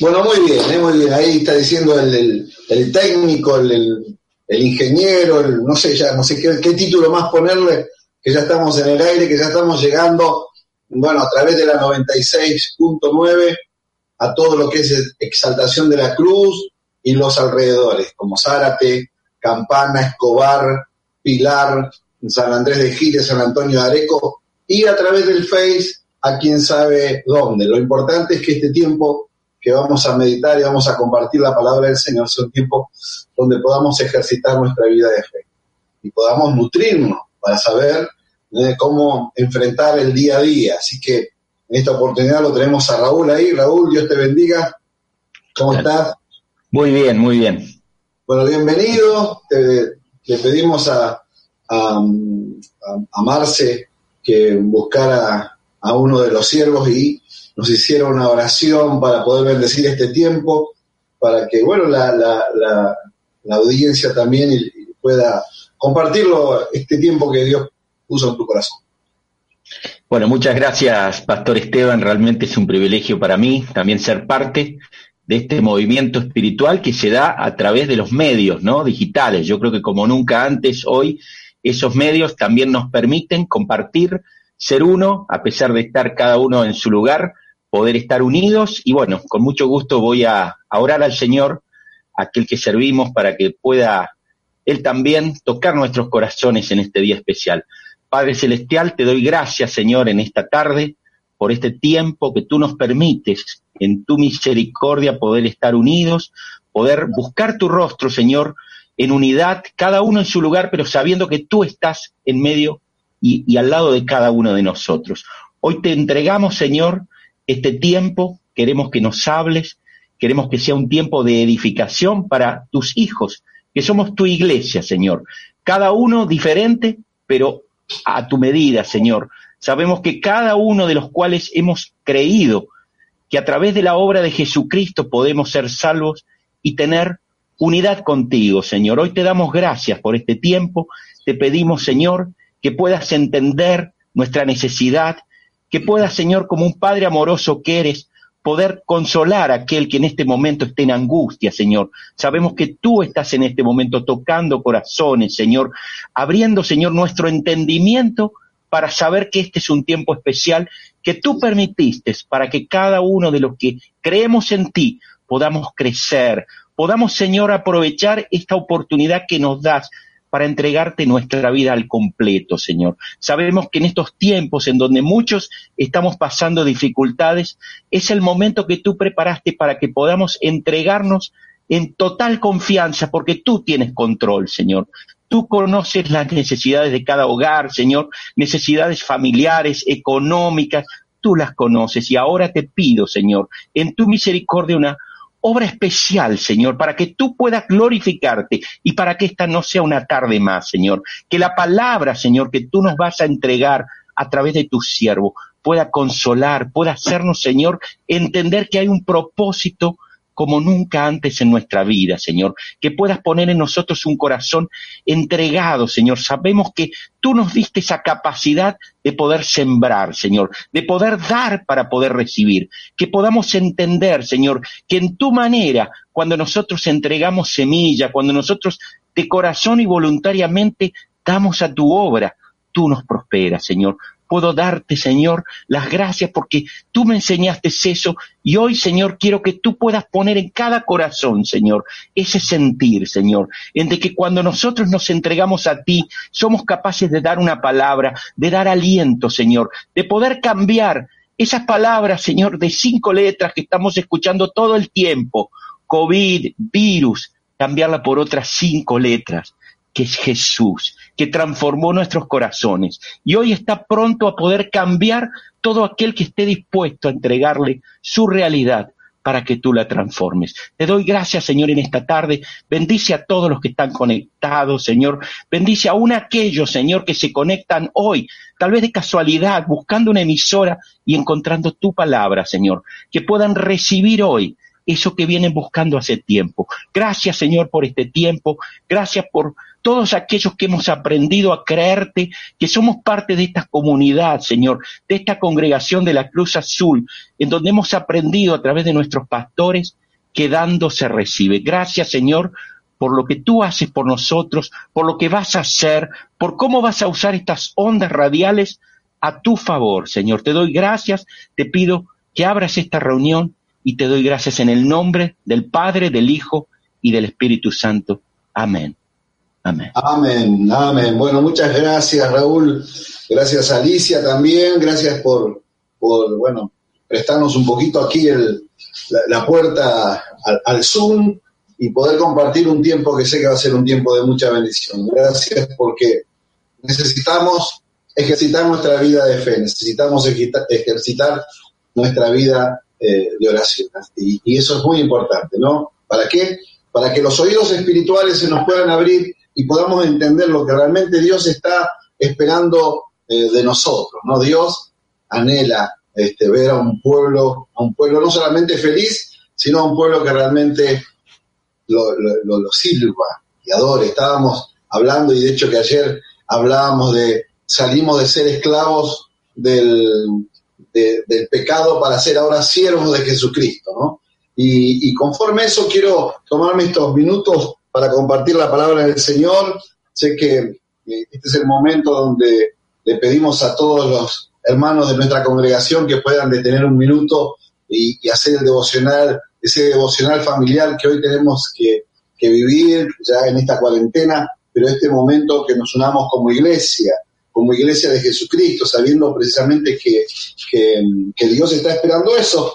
Bueno, muy bien, ¿eh? muy bien. Ahí está diciendo el, técnico, el, ingeniero, no sé ya, no sé qué, título más ponerle, que ya estamos en el aire, que ya estamos llegando, bueno, a través de la 96.9 a todo lo que es exaltación de la cruz y los alrededores, como Zárate, Campana, Escobar, Pilar, San Andrés de Giles, San Antonio de Areco, y a través del Face a quien sabe dónde. Lo importante es que este tiempo que vamos a meditar y vamos a compartir la palabra del Señor sea un tiempo donde podamos ejercitar nuestra vida de fe y podamos nutrirnos para saber eh, cómo enfrentar el día a día. Así que en esta oportunidad lo tenemos a Raúl ahí. Raúl, Dios te bendiga. ¿Cómo estás? Muy bien, muy bien. Bueno, bienvenido. le pedimos a, a, a Marce que buscara a uno de los siervos y nos hiciera una oración para poder bendecir este tiempo, para que, bueno, la, la, audiencia también pueda compartirlo, este tiempo que Dios puso en tu corazón. Bueno, muchas gracias, Pastor Esteban. Realmente es un privilegio para mí también ser parte de este movimiento espiritual que se da a través de los medios, ¿no? Digitales. Yo creo que como nunca antes, hoy, esos medios también nos permiten compartir ser uno, a pesar de estar cada uno en su lugar, poder estar unidos y bueno, con mucho gusto voy a, orar al Señor, aquel que servimos, para que pueda Él también tocar nuestros corazones en este día especial. Padre Celestial, te doy gracias, Señor, en esta tarde, por este tiempo que tú nos permites, en tu misericordia, poder estar unidos, poder buscar tu rostro, Señor, en unidad, cada uno en su lugar, pero sabiendo que tú estás en medio y, al lado de cada uno de nosotros. Hoy te entregamos, Señor, este tiempo, queremos que nos hables, queremos que sea un tiempo de edificación para tus hijos, que somos tu iglesia, Señor. Cada uno diferente, pero a tu medida, Señor. Sabemos que cada uno de los cuales hemos creído que a través de la obra de Jesucristo podemos ser salvos y tener unidad contigo, Señor. Hoy te damos gracias por este tiempo. Te pedimos, Señor, que puedas entender nuestra necesidad, que puedas, Señor, como un Padre amoroso que eres, poder consolar a aquel que en este momento esté en angustia, Señor. Sabemos que tú estás en este momento tocando corazones, Señor, abriendo, Señor, nuestro entendimiento para saber que este es un tiempo especial que tú permitiste para que cada uno de los que creemos en ti podamos crecer, podamos, Señor, aprovechar esta oportunidad que nos das para entregarte nuestra vida al completo, Señor. Sabemos que en estos tiempos en donde muchos estamos pasando dificultades, es el momento que tú preparaste para que podamos entregarnos en total confianza, porque tú tienes control, Señor. Tú conoces las necesidades de cada hogar, Señor, necesidades familiares, económicas, tú las conoces y ahora te pido, Señor, en tu misericordia una obra especial, Señor, para que tú puedas glorificarte y para que esta no sea una tarde más, Señor. Que la palabra, Señor, que tú nos vas a entregar a través de tu siervo pueda consolar, pueda hacernos, Señor, entender que hay un propósito como nunca antes en nuestra vida, Señor. Que puedas poner en nosotros un corazón entregado, Señor. Sabemos que tú nos diste esa capacidad de poder sembrar, Señor, de poder dar para poder recibir. Que podamos entender, Señor, que en tu manera, cuando nosotros entregamos semilla, cuando nosotros de corazón y voluntariamente damos a tu obra, tú nos prosperas, Señor puedo darte, Señor, las gracias porque tú me enseñaste eso. Y hoy, Señor, quiero que tú puedas poner en cada corazón, Señor, ese sentir, Señor, en de que cuando nosotros nos entregamos a ti, somos capaces de dar una palabra, de dar aliento, Señor, de poder cambiar esas palabras, Señor, de cinco letras que estamos escuchando todo el tiempo, COVID, virus, cambiarla por otras cinco letras que es Jesús, que transformó nuestros corazones y hoy está pronto a poder cambiar todo aquel que esté dispuesto a entregarle su realidad para que tú la transformes. Te doy gracias, Señor, en esta tarde. Bendice a todos los que están conectados, Señor. Bendice aún a aquellos, Señor, que se conectan hoy, tal vez de casualidad, buscando una emisora y encontrando tu palabra, Señor. Que puedan recibir hoy eso que vienen buscando hace tiempo. Gracias, Señor, por este tiempo. Gracias por todos aquellos que hemos aprendido a creerte, que somos parte de esta comunidad, Señor, de esta congregación de la Cruz Azul, en donde hemos aprendido a través de nuestros pastores que dando se recibe. Gracias, Señor, por lo que tú haces por nosotros, por lo que vas a hacer, por cómo vas a usar estas ondas radiales a tu favor, Señor. Te doy gracias, te pido que abras esta reunión y te doy gracias en el nombre del Padre, del Hijo y del Espíritu Santo. Amén. Amén. Amén, amén. Bueno, muchas gracias, Raúl. Gracias, Alicia, también. Gracias por, por bueno, prestarnos un poquito aquí el, la, puerta al, Zoom y poder compartir un tiempo que sé que va a ser un tiempo de mucha bendición. Gracias porque necesitamos ejercitar nuestra vida de fe, necesitamos ejercitar nuestra vida eh, de oración. Y, y, eso es muy importante, ¿no? ¿Para qué? Para que los oídos espirituales se nos puedan abrir y podamos entender lo que realmente Dios está esperando eh, de nosotros, ¿no? Dios anhela este, ver a un pueblo, a un pueblo no solamente feliz, sino a un pueblo que realmente lo, lo, sirva y adore. Estábamos hablando, y de hecho que ayer hablábamos de salimos de ser esclavos del, del pecado para ser ahora siervos de Jesucristo, ¿no? Y, y, conforme a eso quiero tomarme estos minutos para compartir la palabra del Señor. Sé que eh, este es el momento donde le pedimos a todos los hermanos de nuestra congregación que puedan detener un minuto y, hacer el devocional, ese devocional familiar que hoy tenemos que, vivir ya en esta cuarentena, pero este momento que nos unamos como iglesia, como iglesia de Jesucristo, sabiendo precisamente que, que, Dios está esperando eso,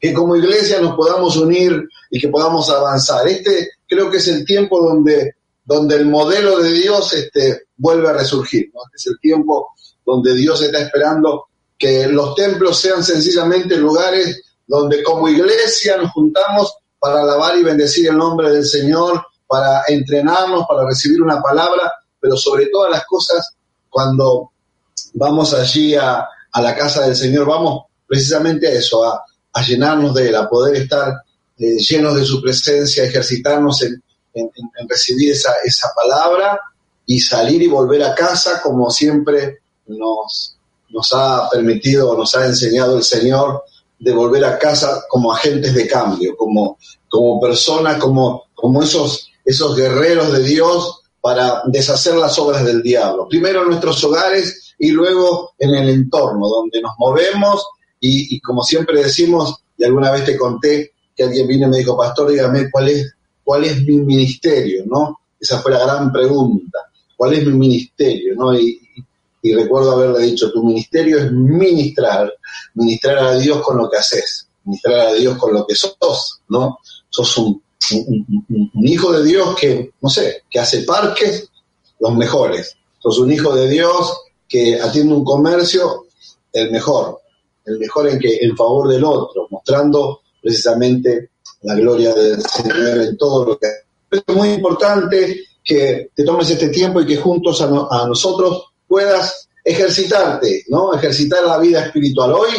que como iglesia nos podamos unir y que podamos avanzar. Este creo que es el tiempo donde, donde el modelo de Dios este, vuelve a resurgir. ¿no? Este es el tiempo donde Dios está esperando que los templos sean sencillamente lugares donde como iglesia nos juntamos para alabar y bendecir el nombre del Señor, para entrenarnos, para recibir una palabra, pero sobre todas las cosas cuando vamos allí a, a la casa del Señor, vamos precisamente a eso, a, a llenarnos de Él, a poder estar eh, llenos de su presencia, ejercitarnos en, recibir esa, esa palabra y salir y volver a casa como siempre nos, nos ha permitido, nos ha enseñado el Señor de volver a casa como agentes de cambio, como, como personas, como, como esos, esos guerreros de Dios para deshacer las obras del diablo. Primero en nuestros hogares y luego en el entorno, donde nos movemos y, como siempre decimos, y alguna vez te conté que alguien vino y me dijo, pastor, dígame cuál es, cuál es mi ministerio, ¿no? Esa fue la gran pregunta, ¿cuál es mi ministerio, ¿no? Y, recuerdo haberle dicho, tu ministerio es ministrar, ministrar a Dios con lo que haces, ministrar a Dios con lo que sos, ¿no? Sos un, un, hijo de Dios que, no sé, que hace parques los mejores. Sos un hijo de Dios que atiende un comercio el mejor, el mejor en que en favor del otro, mostrando precisamente la gloria del Señor en todo lo que es muy importante que te tomes este tiempo y que juntos a, a nosotros puedas ejercitarte, ¿no? Ejercitar la vida espiritual. Hoy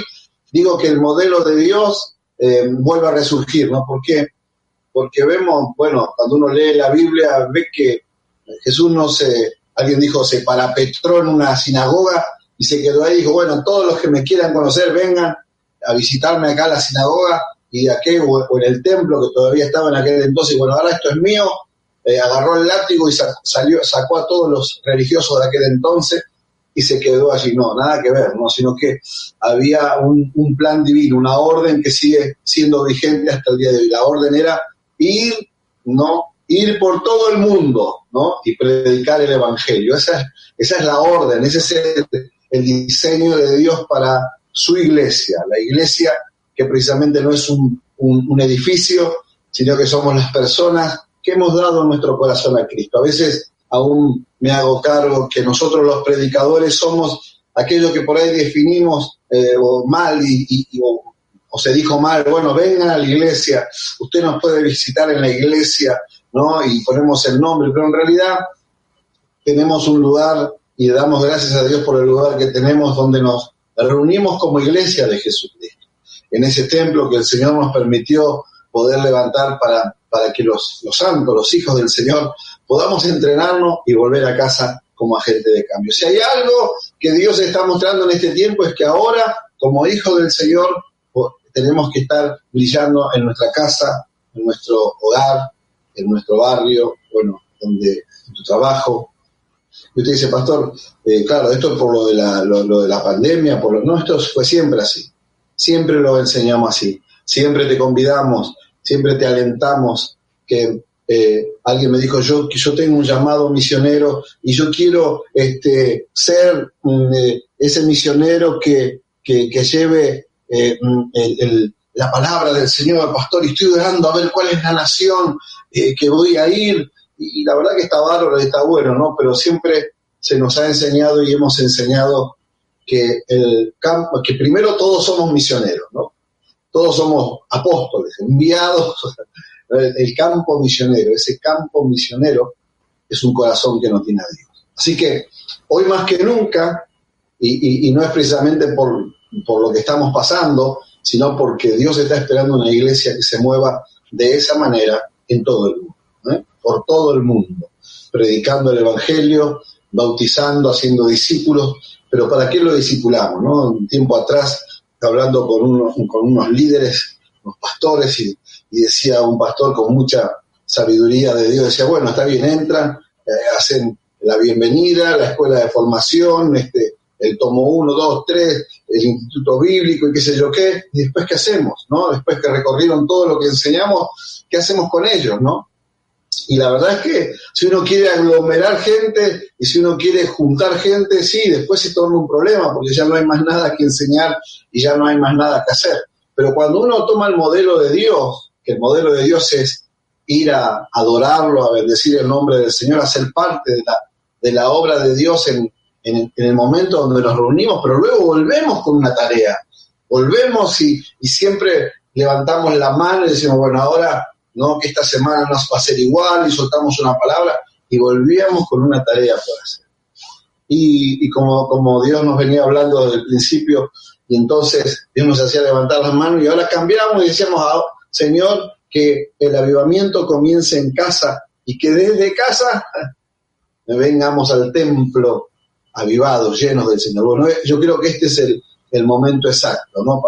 digo que el modelo de Dios eh, vuelve a resurgir, ¿no? ¿Por qué? porque vemos, bueno, cuando uno lee la Biblia, ve que Jesús no se, alguien dijo, se parapetró en una sinagoga y se quedó ahí y dijo, bueno, todos los que me quieran conocer vengan a visitarme acá a la sinagoga y aquel, o en el templo que todavía estaba en aquel entonces, bueno, ahora esto es mío, eh, agarró el látigo y salió, sacó a todos los religiosos de aquel entonces y se quedó allí. No, nada que ver, ¿no? sino que había un, plan divino, una orden que sigue siendo vigente hasta el día de hoy. La orden era ir, ¿no? Ir por todo el mundo, ¿no? Y predicar el Evangelio. Esa es, esa es la orden, ese es el diseño de Dios para su iglesia. La iglesia que precisamente no es un, un, edificio, sino que somos las personas que hemos dado nuestro corazón a Cristo. A veces aún me hago cargo que nosotros los predicadores somos aquellos que por ahí definimos eh, mal y, o, o se dijo mal, bueno, vengan a la iglesia, usted nos puede visitar en la iglesia, ¿no? Y ponemos el nombre, pero en realidad tenemos un lugar y damos gracias a Dios por el lugar que tenemos donde nos reunimos como iglesia de Jesucristo. En ese templo que el Señor nos permitió poder levantar para para que los, los santos, los hijos del Señor, podamos entrenarnos y volver a casa como agente de cambio. Si hay algo que Dios está mostrando en este tiempo es que ahora, como hijos del Señor, tenemos que estar brillando en nuestra casa, en nuestro hogar, en nuestro barrio, bueno, donde, en tu trabajo. Y usted dice, pastor, eh, claro, esto es por lo de, la, lo, de la pandemia, por lo, no, esto fue siempre así. Siempre lo enseñamos así. Siempre te convidamos, siempre te alentamos que eh, alguien me dijo yo que yo tengo un llamado misionero y yo quiero este, ser mm, eh, ese misionero que, que, lleve eh, mm, la palabra del Señor, pastor, y estoy orando a ver cuál es la nación que voy a ir. Y, la verdad que está bárbaro está bueno, ¿no? Pero siempre se nos ha enseñado y hemos enseñado que el campo, que primero todos somos misioneros, ¿no? Todos somos apóstoles, enviados el campo misionero, ese campo misionero es un corazón que no tiene a Dios. Así que hoy más que nunca, y, no es precisamente por, por, lo que estamos pasando, sino porque Dios está esperando una iglesia que se mueva de esa manera en todo el mundo, ¿eh? por todo el mundo, predicando el Evangelio, bautizando, haciendo discípulos, pero ¿para qué lo discipulamos? ¿no? Un tiempo atrás, hablando con unos, con unos líderes, unos pastores, y decía un pastor con mucha sabiduría de Dios, decía, bueno, está bien, entran, eh, hacen la bienvenida, la escuela de formación, este, el tomo 1, 2, 3, el instituto bíblico y qué sé yo qué, y después qué hacemos, ¿no? Después que recorrieron todo lo que enseñamos, ¿qué hacemos con ellos, no? Y la verdad es que si uno quiere aglomerar gente y si uno quiere juntar gente, sí, después se torna un problema porque ya no hay más nada que enseñar y ya no hay más nada que hacer. Pero cuando uno toma el modelo de Dios que el modelo de Dios es ir a adorarlo, a bendecir el nombre del Señor, a ser parte de la, de la obra de Dios en, en, el momento donde nos reunimos, pero luego volvemos con una tarea, volvemos y, y siempre levantamos la mano y decimos, bueno, ahora no, que esta semana nos va a ser igual y soltamos una palabra y volvíamos con una tarea por hacer. Y, como, Dios nos venía hablando desde el principio, y entonces Dios nos hacía levantar las manos y ahora cambiamos y decíamos, ah, Señor, que el avivamiento comience en casa y que desde casa vengamos al templo avivados, llenos del Señor. Bueno, yo creo que este es el, momento exacto, ¿no?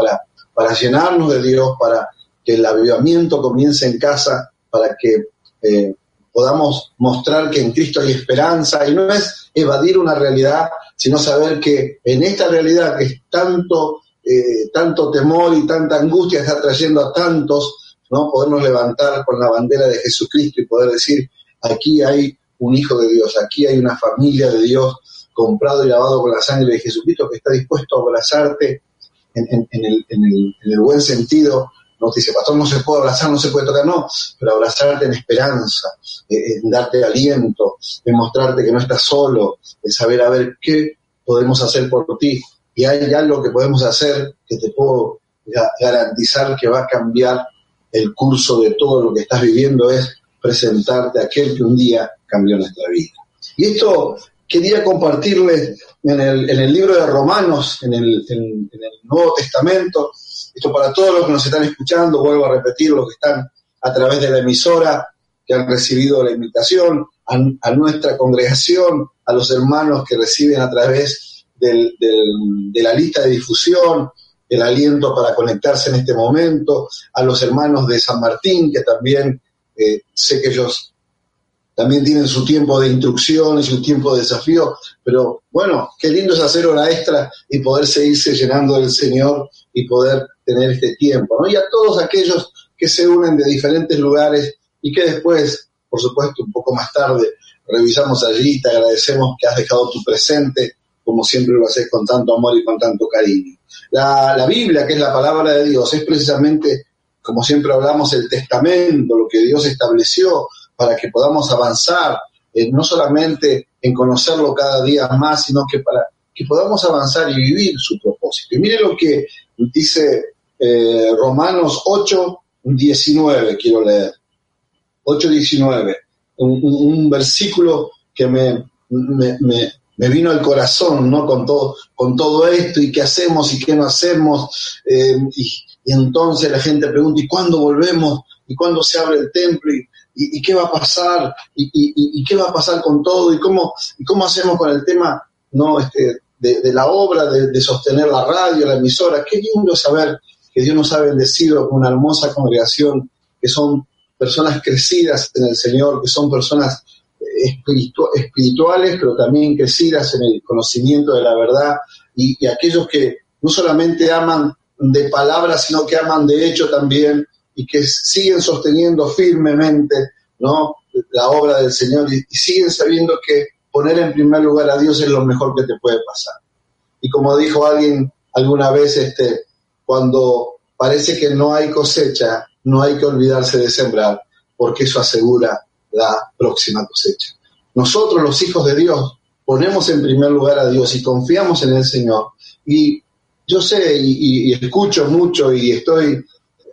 Para llenarnos de Dios, para que el avivamiento comience en casa, para que eh, podamos mostrar que en Cristo hay esperanza y no es evadir una realidad, sino saber que en esta realidad que es tanto eh, tanto temor y tanta angustia está trayendo a tantos, ¿no? Podernos levantar con la bandera de Jesucristo y poder decir, aquí hay un hijo de Dios, aquí hay una familia de Dios comprado y lavado con la sangre de Jesucristo que está dispuesto a abrazarte en, el, buen sentido. No te dice, pastor, no se puede abrazar, no se puede tocar, no, pero abrazarte en esperanza, en darte aliento, en mostrarte que no estás solo, en saber a ver qué podemos hacer por ti y hay algo que podemos hacer que te puedo garantizar que va a cambiar el curso de todo lo que estás viviendo es presentarte a aquel que un día cambió nuestra vida. Y esto quería compartirles en el, en el libro de Romanos, en el, en, el, Nuevo Testamento, esto para todos los que nos están escuchando, vuelvo a repetir, los que están a través de la emisora, que han recibido la invitación, a, nuestra congregación, a los hermanos que reciben a través del, de la lista de difusión, el aliento para conectarse en este momento, a los hermanos de San Martín, que también eh, sé que ellos también tienen su tiempo de instrucción y su tiempo de desafío, pero bueno, qué lindo es hacer hora extra y poder seguirse llenando del Señor y poder tener este tiempo. Y a todos aquellos que se unen de diferentes lugares y que después, por supuesto, un poco más tarde, revisamos allí, te agradecemos que has dejado tu presente como siempre lo haces con tanto amor y con tanto cariño. La, Biblia, que es la palabra de Dios, es precisamente, como siempre hablamos, el testamento, lo que Dios estableció para que podamos avanzar, eh, no solamente en conocerlo cada día más, sino que para que podamos avanzar y vivir su propósito. Y mire lo que dice eh, Romanos 8, 19, quiero leer. 8, 19, un, versículo que me, me, me vino al corazón, ¿no? Con todo, con todo esto y qué hacemos y qué no hacemos. Eh, y, entonces la gente pregunta, ¿y cuándo volvemos y cuándo se abre el templo y, qué va a pasar y, qué va a pasar con todo y cómo, y cómo hacemos con el tema no este, de, la obra, de, sostener la radio, la emisora. Qué lindo saber que Dios nos ha bendecido con una hermosa congregación, que son personas crecidas en el Señor, que son personas eh, espirituales, pero también crecidas en el conocimiento de la verdad, y, aquellos que no solamente aman de palabra, sino que aman de hecho también, y que siguen sosteniendo firmemente ¿no? la obra del Señor y, siguen sabiendo que poner en primer lugar a Dios es lo mejor que te puede pasar. Y como dijo alguien alguna vez, este, cuando parece que no hay cosecha, no hay que olvidarse de sembrar, porque eso asegura la próxima cosecha. Nosotros, los hijos de Dios, ponemos en primer lugar a Dios y confiamos en el Señor. Y yo sé y escucho mucho y estoy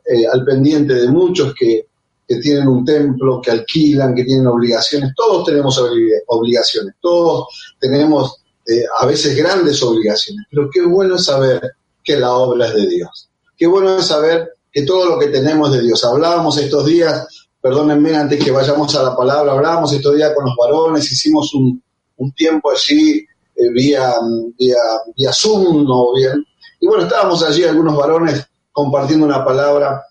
eh, al pendiente de muchos que, tienen un templo, que alquilan, que tienen obligaciones. Todos tenemos obligaciones, todos tenemos eh, a veces grandes obligaciones, pero qué bueno saber que la obra es de Dios. Qué bueno es saber que todo lo que tenemos de Dios. Hablábamos estos días, perdónenme antes que vayamos a la palabra, hablábamos estos días con los varones, hicimos un, tiempo allí eh, vía, vía, vía Zoom, ¿no? Bien. Y bueno, estábamos allí algunos varones compartiendo una palabra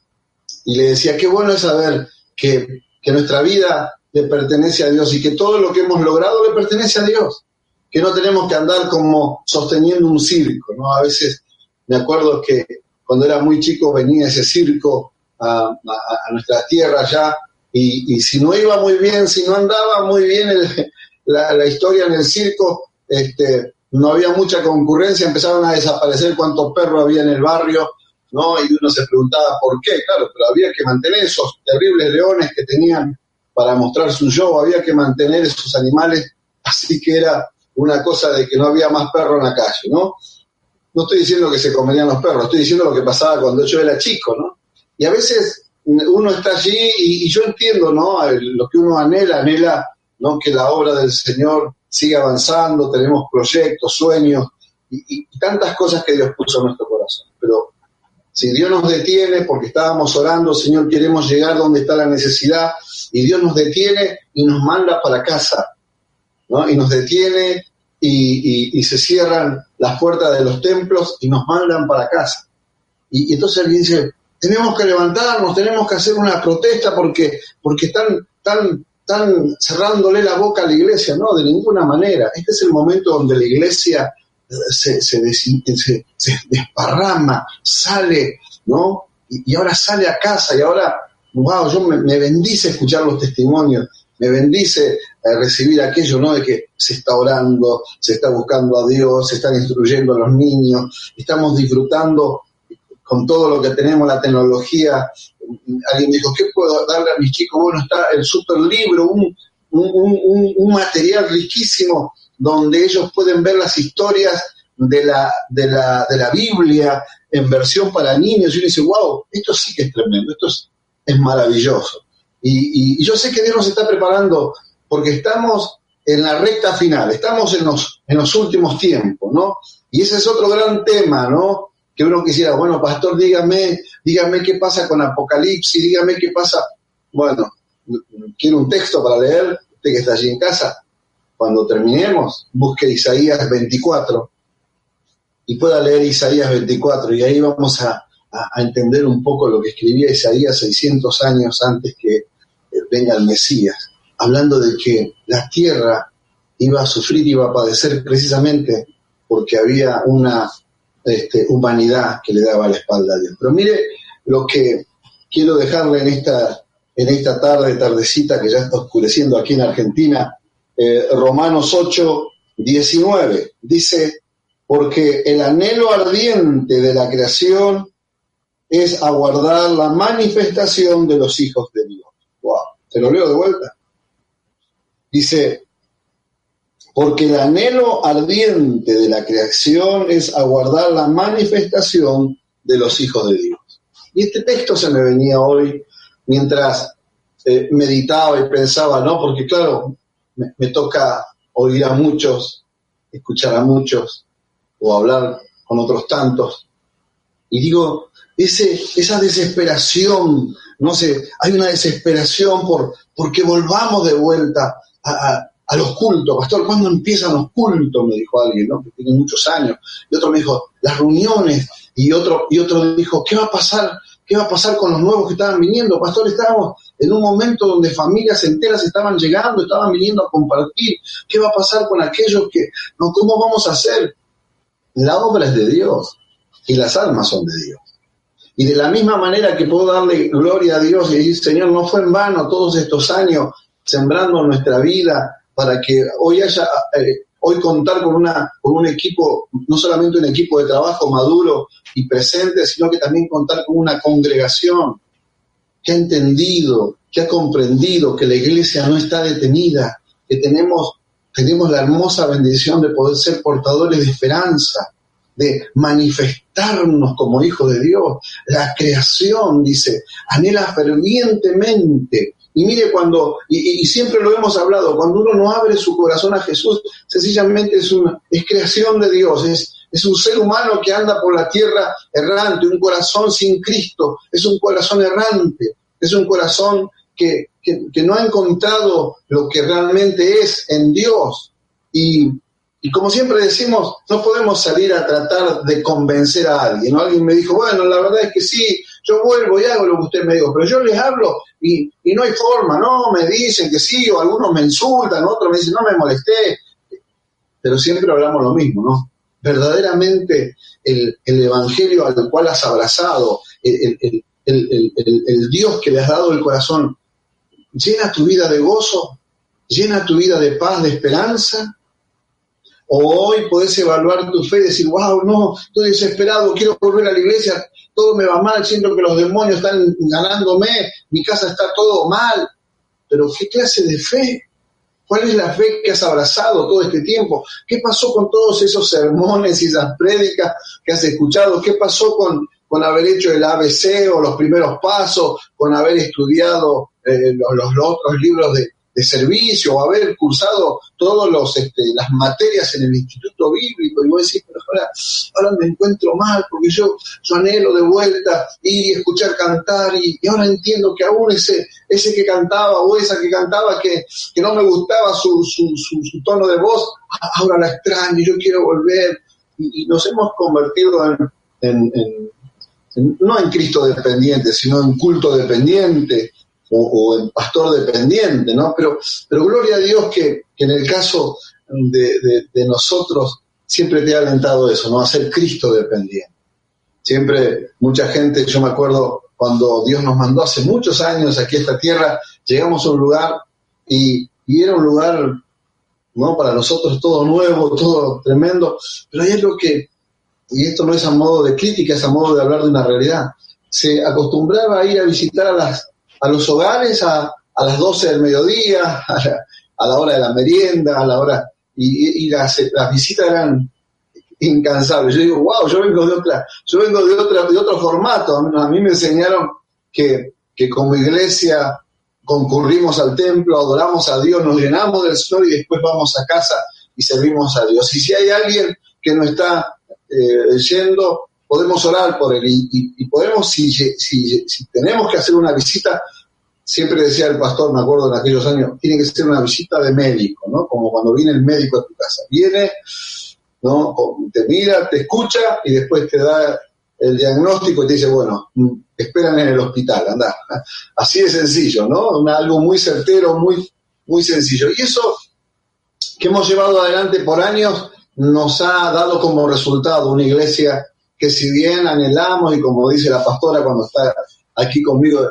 y le decía, qué bueno es saber que, nuestra vida le pertenece a Dios y que todo lo que hemos logrado le pertenece a Dios, que no tenemos que andar como sosteniendo un circo, ¿no? A veces me acuerdo que cuando era muy chico venía ese circo a, nuestra tierra ya y, si no iba muy bien, si no andaba muy bien la, la, historia en el circo, este, no había mucha concurrencia, empezaron a desaparecer cuántos perros había en el barrio, ¿no? Y uno se preguntaba por qué, claro, pero había que mantener esos terribles leones que tenían para mostrar su show, había que mantener esos animales, así que era una cosa de que no había más perros en la calle, ¿no? No estoy diciendo que se comerían los perros, estoy diciendo lo que pasaba cuando yo era chico, ¿no? Y a veces uno está allí y, yo entiendo, ¿no? Lo que uno anhela, anhela, ¿no? Que la obra del Señor siga avanzando, tenemos proyectos, sueños y, y tantas cosas que Dios puso en nuestro corazón. Pero si Dios nos detiene porque estábamos orando, Señor, queremos llegar donde está la necesidad, y Dios nos detiene y nos manda para casa, ¿no? Y nos detiene y, se cierran las puertas de los templos y nos mandan para casa. Y, entonces alguien dice, tenemos que levantarnos, tenemos que hacer una protesta porque, porque están, están cerrándole la boca a la iglesia. No, de ninguna manera. Este es el momento donde la iglesia se, se, desparrama, sale, ¿no? Y, ahora sale a casa y ahora, wow, yo me, bendice escuchar los testimonios, me bendice eh, recibir aquello, ¿no? De que se está orando, se está buscando a Dios, se están instruyendo a los niños, estamos disfrutando con todo lo que tenemos, la tecnología. Alguien me dijo, ¿qué puedo darle a mis chicos? Bueno, está el super libro, un, un material riquísimo donde ellos pueden ver las historias de la, de la, de la Biblia en versión para niños y uno dice, wow, esto sí que es tremendo, esto es, maravilloso. Y, yo sé que Dios nos está preparando porque estamos en la recta final, estamos en los, en los últimos tiempos, ¿no? Y ese es otro gran tema, ¿no? Que uno quisiera, bueno, pastor, dígame, dígame qué pasa con Apocalipsis, dígame qué pasa. Bueno, quiero un texto para leer, usted que está allí en casa, cuando terminemos, busque Isaías 24 y pueda leer Isaías 24 y ahí vamos a, entender un poco lo que escribía Isaías 600 años antes que eh, venga el Mesías, hablando de que la tierra iba a sufrir, iba a padecer precisamente porque había una este, humanidad que le daba la espalda a Dios. Pero mire lo que quiero dejarle en esta, en esta tarde, tardecita que ya está oscureciendo aquí en Argentina, eh, Romanos 8, 19. Dice, porque el anhelo ardiente de la creación es aguardar la manifestación de los hijos de Dios. Wow, te lo leo de vuelta. Dice, porque el anhelo ardiente de la creación es aguardar la manifestación de los hijos de Dios. Y este texto se me venía hoy mientras eh, meditaba y pensaba, ¿no? Porque claro, me, toca oír a muchos, escuchar a muchos o hablar con otros tantos. Y digo, ese, esa desesperación, no sé, hay una desesperación por porque volvamos de vuelta a, a los cultos. Pastor, ¿cuándo empiezan los cultos? Me dijo alguien, ¿no? Que tiene muchos años. Y otro me dijo, las reuniones. Y otro, y otro dijo, ¿qué va a pasar? ¿Qué va a pasar con los nuevos que estaban viniendo? Pastor, estábamos en un momento donde familias enteras estaban llegando, estaban viniendo a compartir. ¿Qué va a pasar con aquellos que, no, cómo vamos a hacer? La obra es de Dios y las almas son de Dios. Y de la misma manera que puedo darle gloria a Dios y decir, Señor, no fue en vano todos estos años sembrando nuestra vida para que hoy haya, eh, hoy contar con, una, con un equipo, no solamente un equipo de trabajo maduro y presente, sino que también contar con una congregación que ha entendido, que ha comprendido que la iglesia no está detenida, que tenemos, tenemos la hermosa bendición de poder ser portadores de esperanza, de manifestarnos como hijos de Dios. La creación, dice, anhela fervientemente y mire cuando, y, siempre lo hemos hablado, cuando uno no abre su corazón a Jesús, sencillamente es una, es creación de Dios, es, es un ser humano que anda por la tierra errante, un corazón sin Cristo, es un corazón errante, es un corazón que, que, no ha encontrado lo que realmente es en Dios. Y, y como siempre decimos, no podemos salir a tratar de convencer a alguien. Alguien me dijo, bueno, la verdad es que sí, yo vuelvo y hago lo que usted me dijo, pero yo les hablo y, no hay forma, ¿no? Me dicen que sí, o algunos me insultan, otros me dicen, no me molesté, pero siempre hablamos lo mismo, ¿no? Verdaderamente el, evangelio al cual has abrazado, el, el Dios que le has dado el corazón, llena tu vida de gozo, llena tu vida de paz, de esperanza, o hoy podés evaluar tu fe y decir, wow, no, estoy desesperado, quiero volver a la iglesia, todo me va mal, siento que los demonios están ganándome, mi casa está todo mal. Pero ¿qué clase de fe? ¿Cuál es la fe que has abrazado todo este tiempo? ¿Qué pasó con todos esos sermones y esas prédicas que has escuchado? ¿Qué pasó con, con haber hecho el ABC o los primeros pasos, con haber estudiado eh, los, otros libros de, de servicio o haber cursado todas este, las materias en el Instituto Bíblico y vos decís, pero ahora, ahora me encuentro mal porque yo, yo anhelo de vuelta y escuchar cantar y, ahora entiendo que aún ese, ese que cantaba o esa que cantaba que, que no me gustaba su, su, su, tono de voz, ahora la extraño, y yo quiero volver y, nos hemos convertido en, en, no en Cristo dependiente, sino en culto dependiente, o, el pastor dependiente, ¿no? Pero, pero gloria a Dios que, en el caso de, nosotros siempre te ha alentado eso, ¿no? A ser Cristo dependiente. Siempre mucha gente, yo me acuerdo cuando Dios nos mandó hace muchos años aquí a esta tierra, llegamos a un lugar y, era un lugar, ¿no? Para nosotros todo nuevo, todo tremendo, pero hay algo que, y esto no es a modo de crítica, es a modo de hablar de una realidad, se acostumbraba a ir a visitar a las a los hogares a, a las 12 del mediodía, a la, hora de la merienda, a la hora, y, las, las, visitas eran incansables. Yo digo, wow, yo vengo de otra, yo vengo de otra, de otro formato. A mí me enseñaron que, que como iglesia concurrimos al templo, adoramos a Dios, nos llenamos del Señor y después vamos a casa y servimos a Dios. Y si hay alguien que no está eh, yendo, podemos orar por él y, podemos, si, si, si, tenemos que hacer una visita, siempre decía el pastor, me acuerdo en aquellos años, tiene que ser una visita de médico, ¿no? Como cuando viene el médico a tu casa. Viene, ¿no? Te mira, te escucha y después te da el diagnóstico y te dice, bueno, mm, esperan en el hospital, anda. Así de sencillo, ¿no? algo muy certero, muy, muy sencillo. Y eso que hemos llevado adelante por años nos ha dado como resultado una iglesia que si bien anhelamos y como dice la pastora cuando está aquí conmigo,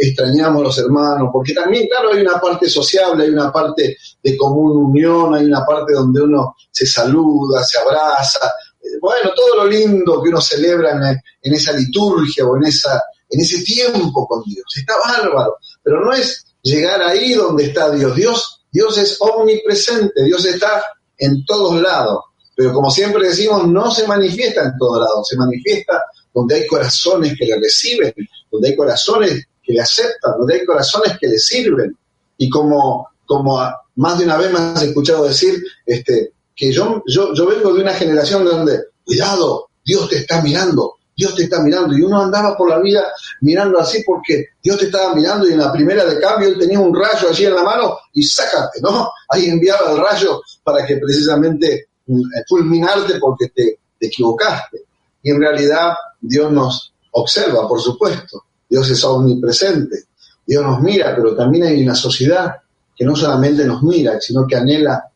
extrañamos los hermanos, porque también, claro, hay una parte sociable, hay una parte de común unión, hay una parte donde uno se saluda, se abraza, eh, bueno, todo lo lindo que uno celebra en, esa liturgia o en, esa, en ese tiempo con Dios, está bárbaro, pero no es llegar ahí donde está Dios, Dios, Dios es omnipresente, Dios está en todos lados. Pero como siempre decimos, no se manifiesta en todo lado, se manifiesta donde hay corazones que le reciben, donde hay corazones que le aceptan, donde hay corazones que le sirven. Y como, como más de una vez me has escuchado decir, este, que yo, yo, yo vengo de una generación donde, cuidado, Dios te está mirando, Dios te está mirando. Y uno andaba por la vida mirando así porque Dios te estaba mirando y en la primera de cambio él tenía un rayo allí en la mano y sácate, ¿no? Ahí enviaba el rayo para que precisamente mm, fulminarte porque te, te equivocaste. Y en realidad Dios nos observa, por supuesto. Dios es omnipresente. Dios nos mira, pero también hay una sociedad que no solamente nos mira, sino que anhela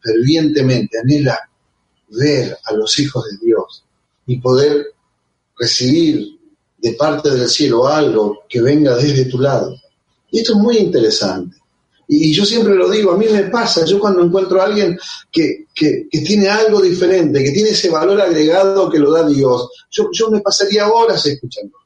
fervientemente, anhela ver a los hijos de Dios y poder recibir de parte del cielo algo que venga desde tu lado. Y esto es muy interesante. Y, yo siempre lo digo, a mí me pasa, yo cuando encuentro a alguien que, que, tiene algo diferente, que tiene ese valor agregado que lo da Dios, yo, yo me pasaría horas escuchando.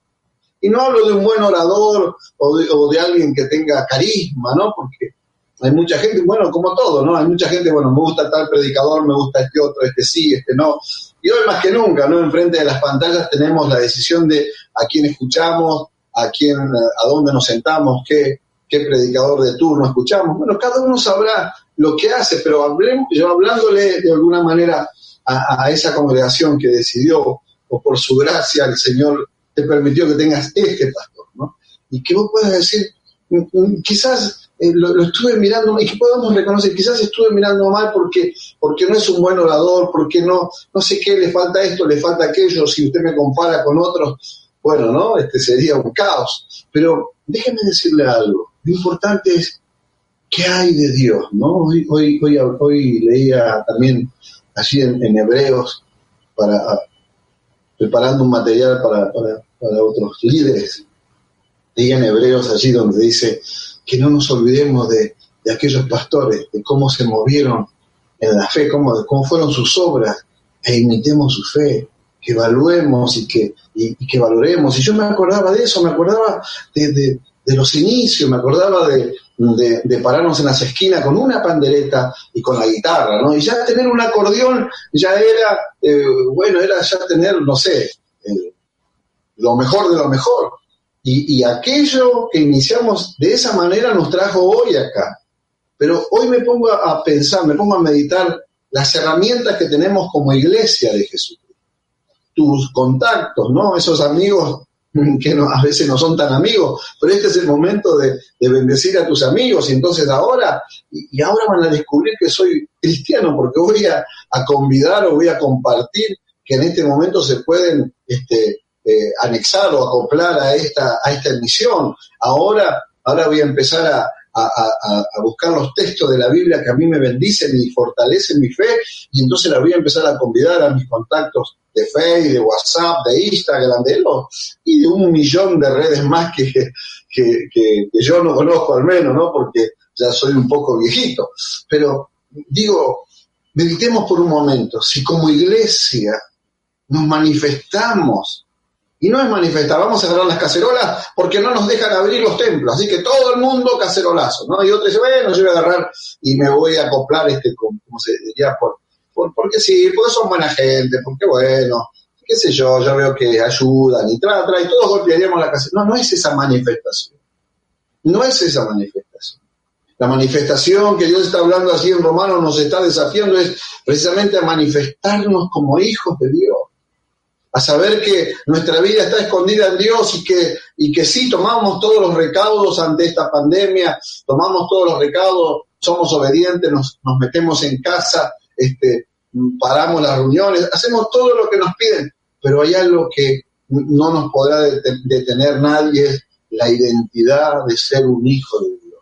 Y no hablo de un buen orador o de, alguien que tenga carisma, ¿no? Porque hay mucha gente, bueno, como todo, ¿no? Hay mucha gente, bueno, me gusta tal predicador, me gusta este otro, este sí, este no. Y hoy más que nunca, ¿no? Enfrente de las pantallas tenemos la decisión de a quién escuchamos, a quién, a dónde nos sentamos, qué, qué predicador de turno escuchamos. Bueno, cada uno sabrá lo que hace, pero yo hablándole de alguna manera a, a esa congregación que decidió, o por su gracia el Señor te permitió que tengas este pastor, ¿no? Y que vos puedas decir, mm, mm, quizás eh, lo, estuve mirando y que podamos reconocer, quizás estuve mirando mal porque, porque no es un buen orador, porque no, no sé qué, le falta esto, le falta aquello, si usted me compara con otros, bueno, ¿no? Este sería un caos. Pero déjeme decirle algo, lo importante es qué hay de Dios, ¿no? Hoy, hoy, hoy, hoy leía también así en, Hebreos para preparando un material para, para, para otros líderes. En Hebreos allí donde dice, que no nos olvidemos de, aquellos pastores, de cómo se movieron en la fe, cómo, cómo fueron sus obras, e imitemos su fe, que evaluemos y que, y, que valoremos. Y yo me acordaba de eso, me acordaba de, los inicios, me acordaba de, de, pararnos en las esquinas con una pandereta y con la guitarra, ¿no? Y ya tener un acordeón ya era, eh, bueno, era ya tener, no sé, eh, lo mejor de lo mejor. Y, aquello que iniciamos de esa manera nos trajo hoy acá. Pero hoy me pongo a pensar, me pongo a meditar las herramientas que tenemos como iglesia de Jesús. Tus contactos, ¿no? Esos amigos que a veces no son tan amigos, pero este es el momento de, bendecir a tus amigos y entonces ahora, y, ahora van a descubrir que soy cristiano porque voy a, a, convidar o voy a compartir que en este momento se pueden este, eh, anexar o acoplar a esta, a esta emisión. Ahora, ahora voy a empezar a, buscar los textos de la Biblia que a mí me bendicen y fortalecen mi fe, y entonces la voy a empezar a convidar a mis contactos de Facebook, de WhatsApp, de Instagram, de los, y de un millón de redes más que, que, que, yo no conozco al menos, ¿no? Porque ya soy un poco viejito. Pero digo, meditemos por un momento, si como iglesia nos manifestamos y no es manifestar, vamos a cerrar las cacerolas porque no nos dejan abrir los templos. Así que todo el mundo cacerolazo, ¿no? Y otro dice, bueno, yo voy a agarrar y me voy a acoplar, este, como se diría, por, por, porque sí, porque son buena gente, porque bueno, qué sé yo, yo veo que ayudan y tra, tra, y todos golpearíamos la cacerola. No, no es esa manifestación. No es esa manifestación. La manifestación que Dios está hablando así en Romano nos está desafiando es precisamente a manifestarnos como hijos de Dios a saber que nuestra vida está escondida en Dios y que, y que sí tomamos todos los recaudos ante esta pandemia, tomamos todos los recaudos, somos obedientes, nos, nos metemos en casa, este, paramos las reuniones, hacemos todo lo que nos piden, pero hay algo que no nos podrá detener nadie, es la identidad de ser un hijo de Dios,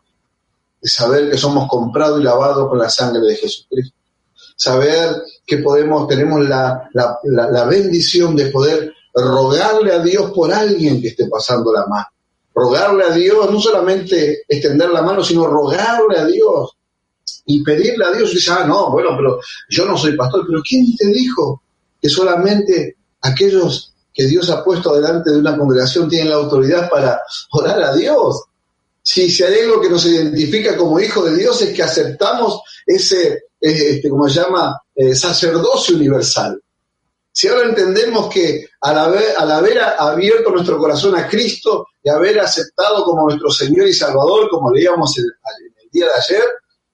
de saber que somos comprados y lavados con la sangre de Jesucristo saber que podemos, tenemos la, la, bendición de poder rogarle a Dios por alguien que esté pasando la mano. Rogarle a Dios, no solamente extender la mano, sino rogarle a Dios y pedirle a Dios. Y dice, ah, no, bueno, pero yo no soy pastor, pero ¿quién te dijo que solamente aquellos que Dios ha puesto delante de una congregación tienen la autoridad para orar a Dios? Si, si hay algo que nos identifica como hijos de Dios es que aceptamos ese, este, como se llama, eh, sacerdocio universal. Si ahora entendemos que al haber, abierto nuestro corazón a Cristo y haber aceptado como nuestro Señor y Salvador, como leíamos el, día de ayer,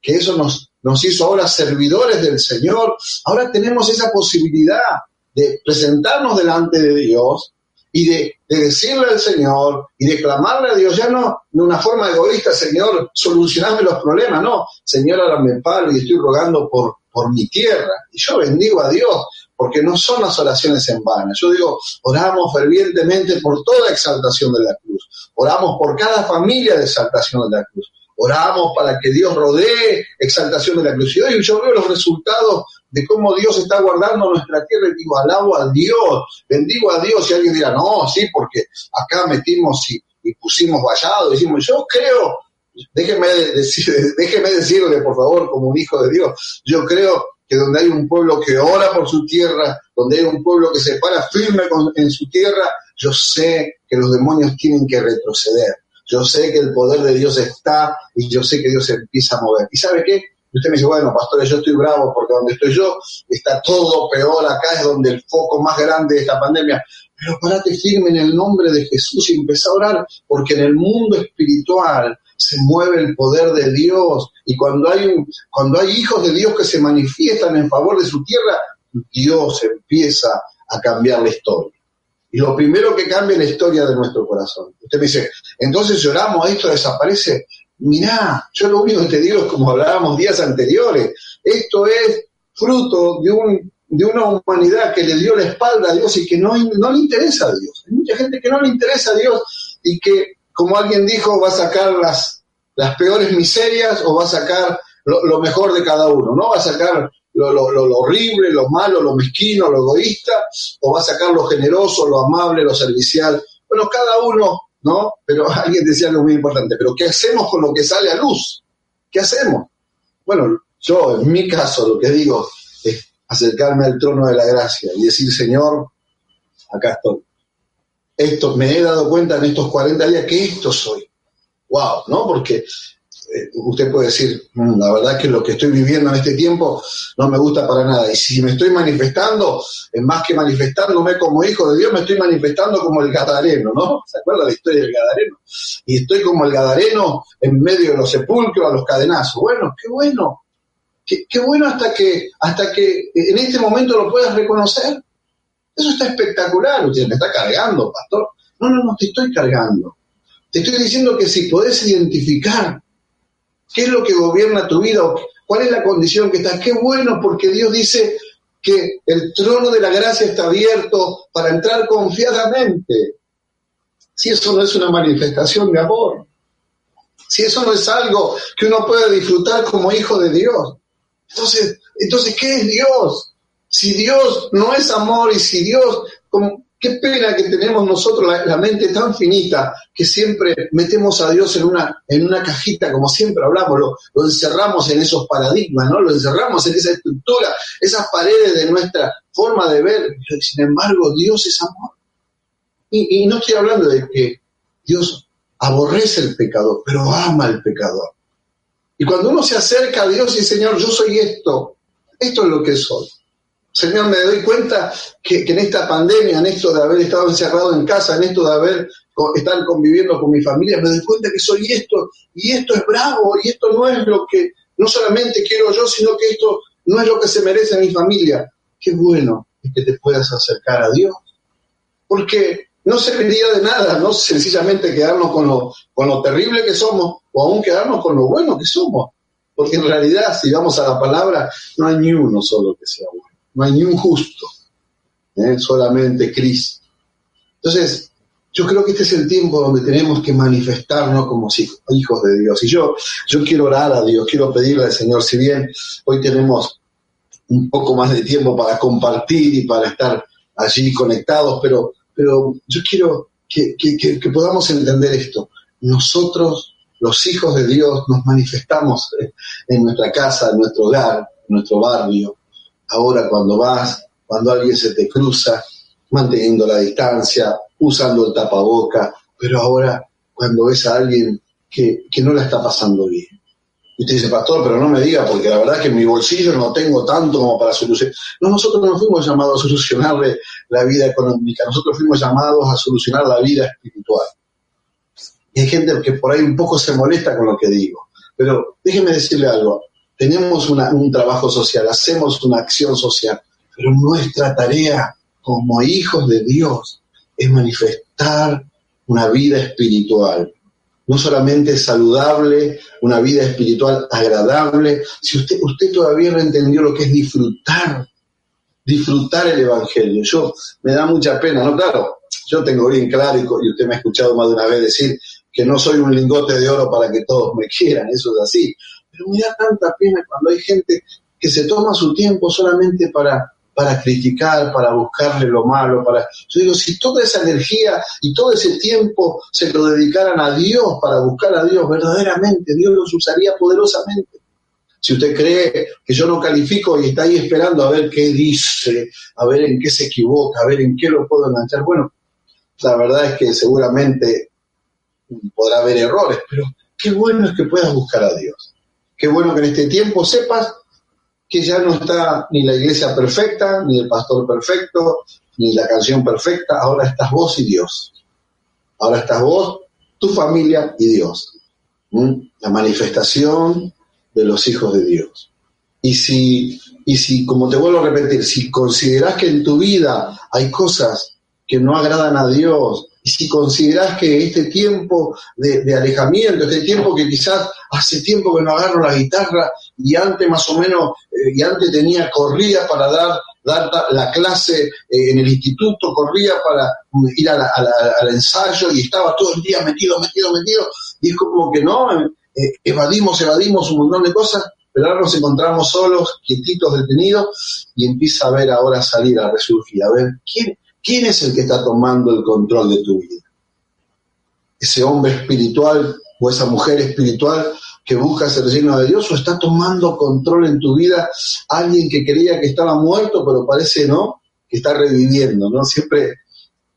que eso nos hizo ahora servidores del Señor, ahora tenemos esa posibilidad de presentarnos delante de Dios y de, decirle al Señor y de clamarle a Dios, ya no de una forma egoísta, Señor, solucioname los problemas, no, Señor, ahora me paro y estoy rogando por, por mi tierra. Y yo bendigo a Dios, porque no son las oraciones en vano. Yo digo, oramos fervientemente por toda exaltación de la cruz, oramos por cada familia de exaltación de la cruz, oramos para que Dios rodee exaltación de la cruz. Y hoy yo veo los resultados de cómo Dios está guardando nuestra tierra y digo, alabo a Dios, bendigo a Dios. Y alguien dirá, no, sí, porque acá metimos y, pusimos vallado. Decimos, yo creo, déjeme, decir, déjeme decirle, por favor, como un hijo de Dios, yo creo que donde hay un pueblo que ora por su tierra, donde hay un pueblo que se para firme en su tierra, yo sé que los demonios tienen que retroceder. Yo sé que el poder de Dios está y yo sé que Dios empieza a mover. ¿Y sabe qué? Usted me dice, bueno, pastores, yo estoy bravo porque donde estoy yo está todo peor, acá es donde el foco más grande de esta pandemia. Pero parate firme en el nombre de Jesús y empieza a orar, porque en el mundo espiritual se mueve el poder de Dios y cuando hay, un, cuando hay hijos de Dios que se manifiestan en favor de su tierra, Dios empieza a cambiar la historia. Y lo primero que cambia es la historia de nuestro corazón. Usted me dice, entonces lloramos, esto desaparece. Mirá, yo lo único que te digo es como hablábamos días anteriores, esto es fruto de, un, de una humanidad que le dio la espalda a Dios y que no, no le interesa a Dios. Hay mucha gente que no le interesa a Dios y que, como alguien dijo, va a sacar las, las peores miserias o va a sacar lo, mejor de cada uno, ¿no? Va a sacar lo, lo, lo, horrible, lo malo, lo mezquino, lo egoísta, o va a sacar lo generoso, lo amable, lo servicial. Bueno, cada uno ¿no? Pero alguien decía algo muy importante, pero ¿qué hacemos con lo que sale a luz? ¿Qué hacemos? Bueno, yo en mi caso lo que digo es acercarme al trono de la gracia y decir, Señor, acá estoy. Esto, me he dado cuenta en estos 40 días que esto soy. Wow, ¿no? Porque usted puede decir, mm, la verdad que lo que estoy viviendo en este tiempo no me gusta para nada. Y si me estoy manifestando, es más que manifestándome como hijo de Dios, me estoy manifestando como el gadareno, ¿no? ¿Se acuerda la historia del gadareno? Y estoy como el gadareno en medio de los sepulcros, a los cadenazos. Bueno, qué bueno. Qué, bueno hasta que, hasta que en este momento lo puedas reconocer. Eso está espectacular. Usted me está cargando, pastor. No, no, no te estoy cargando. Te estoy diciendo que si podés identificar ¿Qué es lo que gobierna tu vida? ¿Cuál es la condición que estás? Qué bueno porque Dios dice que el trono de la gracia está abierto para entrar confiadamente. Si eso no es una manifestación de amor, si eso no es algo que uno puede disfrutar como hijo de Dios, entonces, entonces ¿qué es Dios? Si Dios no es amor y si Dios, como, Qué pena que tenemos nosotros la, mente tan finita que siempre metemos a Dios en una, en una cajita, como siempre hablamos, lo, encerramos en esos paradigmas, ¿no? Lo encerramos en esa estructura, esas paredes de nuestra forma de ver. Sin embargo, Dios es amor. Y, y no estoy hablando de que Dios aborrece el pecador, pero ama al pecador. Y cuando uno se acerca a Dios y Señor, yo soy esto, esto es lo que soy. Señor, me doy cuenta que, en esta pandemia, en esto de haber estado encerrado en casa, en esto de haber estar conviviendo con mi familia, me doy cuenta que soy esto, y esto es bravo, y esto no es lo que no solamente quiero yo, sino que esto no es lo que se merece mi familia. Qué bueno es que te puedas acercar a Dios, porque no serviría de nada, no sencillamente quedarnos con lo, con lo terrible que somos, o aún quedarnos con lo bueno que somos, porque en realidad, si vamos a la palabra, no hay ni uno solo que sea bueno no hay ni un justo, ¿eh? solamente Cristo. Entonces, yo creo que este es el tiempo donde tenemos que manifestarnos como hijos de Dios. Y yo, yo quiero orar a Dios, quiero pedirle al Señor, si bien hoy tenemos un poco más de tiempo para compartir y para estar allí conectados, pero, pero yo quiero que, que podamos entender esto. Nosotros, los hijos de Dios, nos manifestamos en nuestra casa, en nuestro hogar, en nuestro barrio, ahora cuando vas, cuando alguien se te cruza, manteniendo la distancia, usando el tapaboca, pero ahora cuando ves a alguien que, no la está pasando bien. Y te dice, pastor, pero no me diga, porque la verdad es que en mi bolsillo no tengo tanto como para solucionar. No, nosotros no fuimos llamados a solucionarle la vida económica, nosotros fuimos llamados a solucionar la vida espiritual. Y hay gente que por ahí un poco se molesta con lo que digo. Pero déjeme decirle algo, tenemos un trabajo social, hacemos una acción social, pero nuestra tarea como hijos de Dios es manifestar una vida espiritual. No solamente saludable, una vida espiritual agradable. Si usted, usted todavía no entendió lo que es disfrutar, disfrutar el Evangelio. Yo me da mucha pena, ¿no? Claro, yo tengo bien claro, y usted me ha escuchado más de una vez decir que no soy un lingote de oro para que todos me quieran, eso es así. Pero me da tanta pena cuando hay gente que se toma su tiempo solamente para para criticar, para buscarle lo malo, para... Yo digo, si toda esa energía y todo ese tiempo se lo dedicaran a Dios, para buscar a Dios verdaderamente, Dios los usaría poderosamente. Si usted cree que yo no califico y está ahí esperando a ver qué dice, a ver en qué se equivoca, a ver en qué lo puedo enganchar, bueno, la verdad es que seguramente podrá haber errores, pero qué bueno es que puedas buscar a Dios. Qué bueno que en este tiempo sepas que ya no está ni la iglesia perfecta, ni el pastor perfecto, ni la canción perfecta, ahora estás vos y Dios. Ahora estás vos, tu familia y Dios. La manifestación de los hijos de Dios. Y si, y si, como te vuelvo a repetir, si consideras que en tu vida hay cosas que no agradan a Dios, y si consideras que este tiempo de, alejamiento, este tiempo que quizás hace tiempo que no agarro la guitarra y antes más o menos, eh, y antes tenía, corría para dar, la clase eh, en el instituto, corría para ir al ensayo y estaba todo el día metido, metido, metido, y es como que no, eh, evadimos, evadimos un montón de cosas, pero ahora nos encontramos solos, quietitos, detenidos, y empieza a ver ahora salir, a resurgir, a ver quién, ¿Quién es el que está tomando el control de tu vida? ¿Ese hombre espiritual o esa mujer espiritual que busca ser lleno de Dios o está tomando control en tu vida alguien que creía que estaba muerto pero parece no, que está reviviendo, ¿no? Siempre,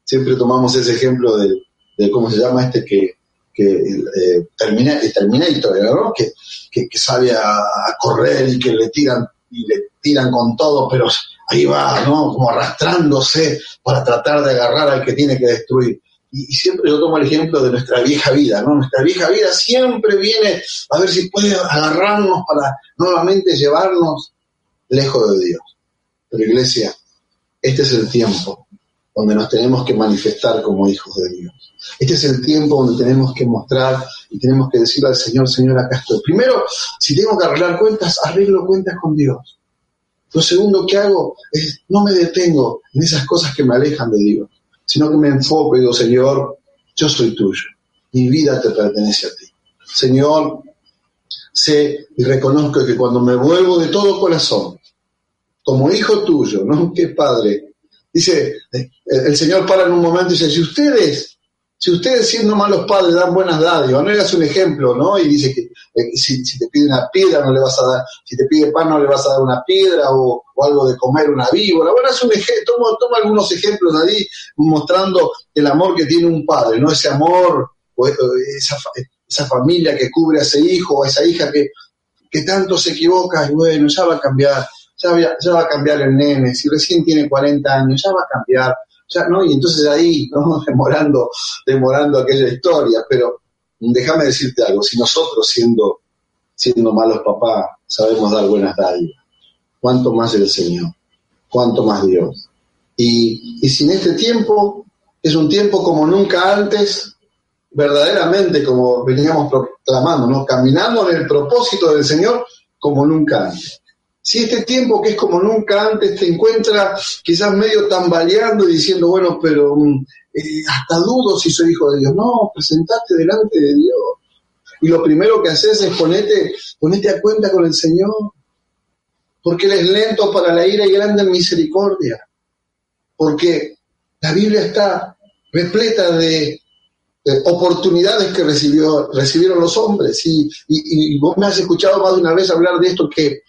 siempre tomamos ese ejemplo de, cómo se llama este que, que eh, termina, Terminator, ¿no? Que, que, que a, correr y que le tiran y le tiran con todo, pero ahí va, ¿no? Como arrastrándose para tratar de agarrar al que tiene que destruir. Y, siempre yo tomo el ejemplo de nuestra vieja vida, ¿no? Nuestra vieja vida siempre viene a ver si puede agarrarnos para nuevamente llevarnos lejos de Dios. Pero iglesia, este es el tiempo donde nos tenemos que manifestar como hijos de Dios. Este es el tiempo donde tenemos que mostrar y tenemos que decirle al Señor, Señor, acá estoy. Primero, si tengo que arreglar cuentas, arreglo cuentas con Dios. Lo segundo que hago es no me detengo en esas cosas que me alejan de Dios, sino que me enfoco y digo, Señor, yo soy tuyo, mi vida te pertenece a ti. Señor, sé y reconozco que cuando me vuelvo de todo corazón, como hijo tuyo, ¿no? Que padre, dice, el Señor para en un momento y dice, si ustedes si ustedes siendo malos padres dan buenas dádivas, no hagas un ejemplo, ¿no? Y dice que eh, si, te pide una piedra no le vas a dar, si te pide pan no le vas a dar una piedra o, algo de comer una víbora. Bueno, es un ejemplo, toma, algunos ejemplos ahí mostrando el amor que tiene un padre, ¿no? Ese amor o esa, esa familia que cubre a ese hijo o a esa hija que, que tanto se equivoca y bueno, ya va a cambiar, ya, ya va a cambiar el nene, si recién tiene 40 años, ya va a cambiar ya, ¿no? Y entonces ahí, ¿no? Demorando, demorando aquella historia, pero déjame decirte algo, si nosotros siendo, siendo malos papás sabemos dar buenas dádivas, ¿cuánto más el Señor? ¿Cuánto más Dios? Y, y si en este tiempo es un tiempo como nunca antes, verdaderamente como veníamos proclamando, ¿no? Caminando en el propósito del Señor como nunca antes. Si este tiempo que es como nunca antes te encuentra quizás medio tambaleando y diciendo, bueno, pero mm, eh, hasta dudo si soy hijo de Dios. No, presentate delante de Dios. Y lo primero que haces es ponerte, a cuenta con el Señor. Porque Él es lento para la ira y grande en misericordia. Porque la Biblia está repleta de, oportunidades que recibió, recibieron los hombres. Y, y, vos me has escuchado más de una vez hablar de esto, que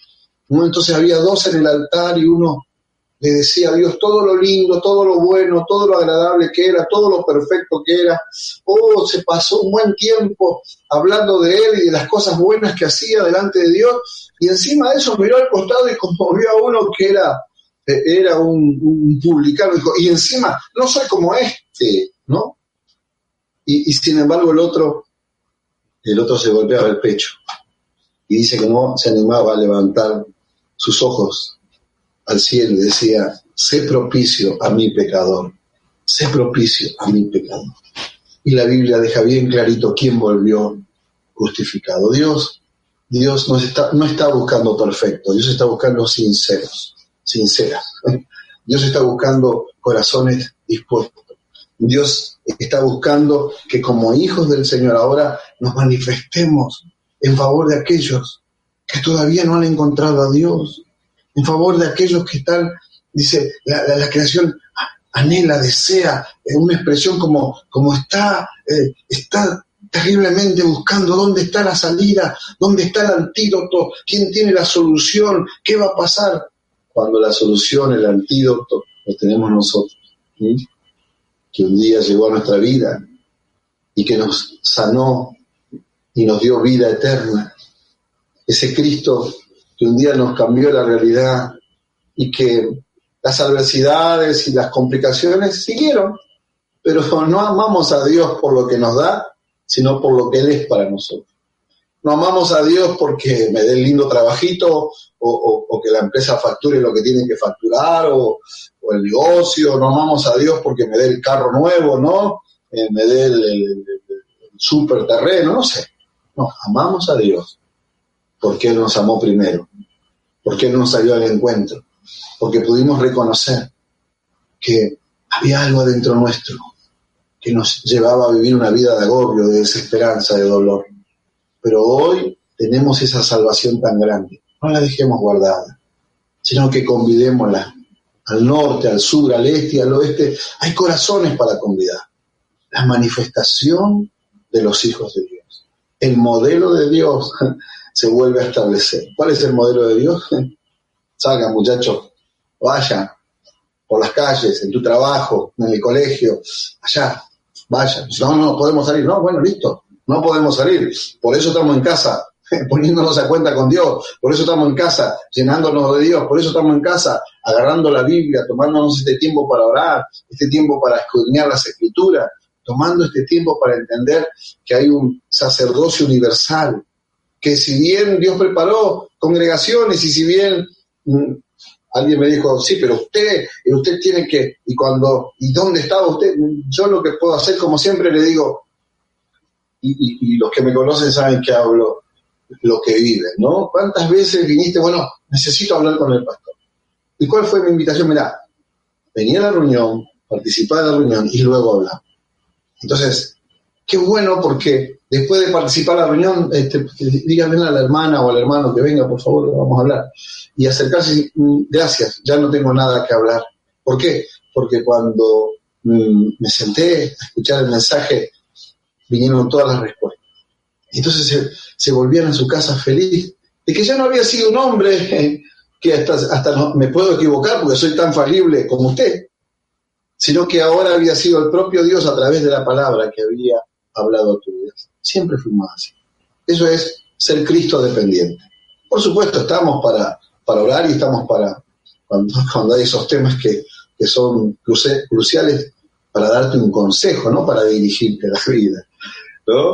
entonces había dos en el altar y uno le decía a Dios todo lo lindo, todo lo bueno, todo lo agradable que era, todo lo perfecto que era. Oh, se pasó un buen tiempo hablando de él y de las cosas buenas que hacía delante de Dios. Y encima de eso miró al costado y como vio a uno que era, eh, era un, publicano. Y encima, no soy como este, ¿no? Y, y sin embargo el otro, el otro se golpeaba el pecho y dice que no se animaba a levantar sus ojos al cielo y decía, sé propicio a mi pecador. sé propicio a mi pecado. Y la Biblia deja bien clarito quién volvió justificado. Dios, Dios no está, no está buscando perfecto, Dios está buscando sinceros, sinceras. Dios está buscando corazones dispuestos. Dios está buscando que como hijos del Señor ahora nos manifestemos en favor de aquellos que todavía no han encontrado a Dios, en favor de aquellos que están, dice, la, creación anhela, desea, eh, una expresión como, como está, eh, está terriblemente buscando dónde está la salida, dónde está el antídoto, quién tiene la solución, qué va a pasar, cuando la solución, el antídoto, lo tenemos nosotros, que un día llegó a nuestra vida y que nos sanó y nos dio vida eterna. Ese Cristo que un día nos cambió la realidad y que las adversidades y las complicaciones siguieron, pero no amamos a Dios por lo que nos da, sino por lo que Él es para nosotros. No amamos a Dios porque me dé el lindo trabajito o, que la empresa facture lo que tiene que facturar o, el negocio. No amamos a Dios porque me dé el carro nuevo, ¿no? Eh, me dé el, el super terreno, no sé. No, amamos a Dios porque Él nos amó primero, porque Él nos salió al encuentro, porque pudimos reconocer que había algo adentro nuestro que nos llevaba a vivir una vida de agobio, de desesperanza, de dolor. Pero hoy tenemos esa salvación tan grande. No la dejemos guardada, sino que convidémosla al norte, al sur, al este y al oeste. Hay corazones para convidar. La manifestación de los hijos de Dios. El modelo de Dios se vuelve a establecer. ¿Cuál es el modelo de Dios? Salgan muchachos, vayan por las calles, en tu trabajo, en el colegio, allá, vayan. No, no podemos salir. No, bueno, listo, no podemos salir. Por eso estamos en casa, poniéndonos a cuenta con Dios. Por eso estamos en casa, llenándonos de Dios. Por eso estamos en casa, agarrando la Biblia, tomándonos este tiempo para orar, este tiempo para escudriñar las escrituras, tomando este tiempo para entender que hay un sacerdocio universal, que si bien Dios preparó congregaciones y si bien mm, alguien me dijo, sí, pero usted, usted tiene que, y cuando, ¿y dónde estaba usted? Yo lo que puedo hacer, como siempre le digo, y, los que me conocen saben que hablo lo que viven, ¿no? ¿Cuántas veces viniste, bueno, necesito hablar con el pastor? ¿Y cuál fue mi invitación? Mira, venía a la reunión, participar de la reunión y luego hablar. Entonces, qué bueno porque después de participar en la reunión, este, díganle a la hermana o al hermano que venga, por favor, vamos a hablar. Y acercarse, mm, gracias, ya no tengo nada que hablar. ¿Por qué? Porque cuando mm, me senté a escuchar el mensaje, vinieron todas las respuestas. Entonces se, volvían a su casa feliz de que ya no había sido un hombre que hasta, hasta me puedo equivocar porque soy tan falible como usted, sino que ahora había sido el propio Dios a través de la palabra que había hablado a tu vida. Siempre fuimos así. Eso es ser Cristo dependiente. Por supuesto, estamos para, para orar y estamos para, cuando, hay esos temas que, que son cruciales, para darte un consejo, no para dirigirte la vida.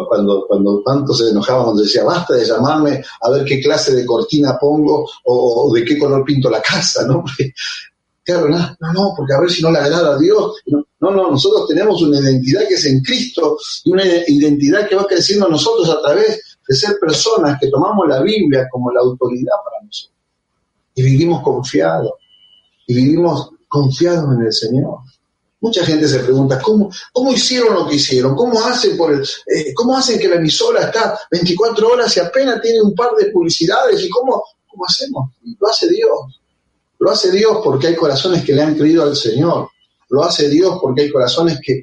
Cuando, cuando tanto se enojaba cuando decía, basta de llamarme a ver qué clase de cortina pongo o, de qué color pinto la casa, ¿no? claro, no, no, porque a ver si no le agrada a Dios. No, no, nosotros tenemos una identidad que es en Cristo y una identidad que va creciendo nosotros a través de ser personas que tomamos la Biblia como la autoridad para nosotros. Y vivimos confiados. Y vivimos confiados en el Señor. Mucha gente se pregunta, ¿cómo, cómo hicieron lo que hicieron? ¿Cómo hacen, por el, eh, ¿Cómo hacen que la emisora está 24 horas y apenas tiene un par de publicidades? ¿Y cómo, cómo hacemos? Lo hace Dios. Lo hace Dios porque hay corazones que le han creído al Señor. Lo hace Dios porque hay corazones que,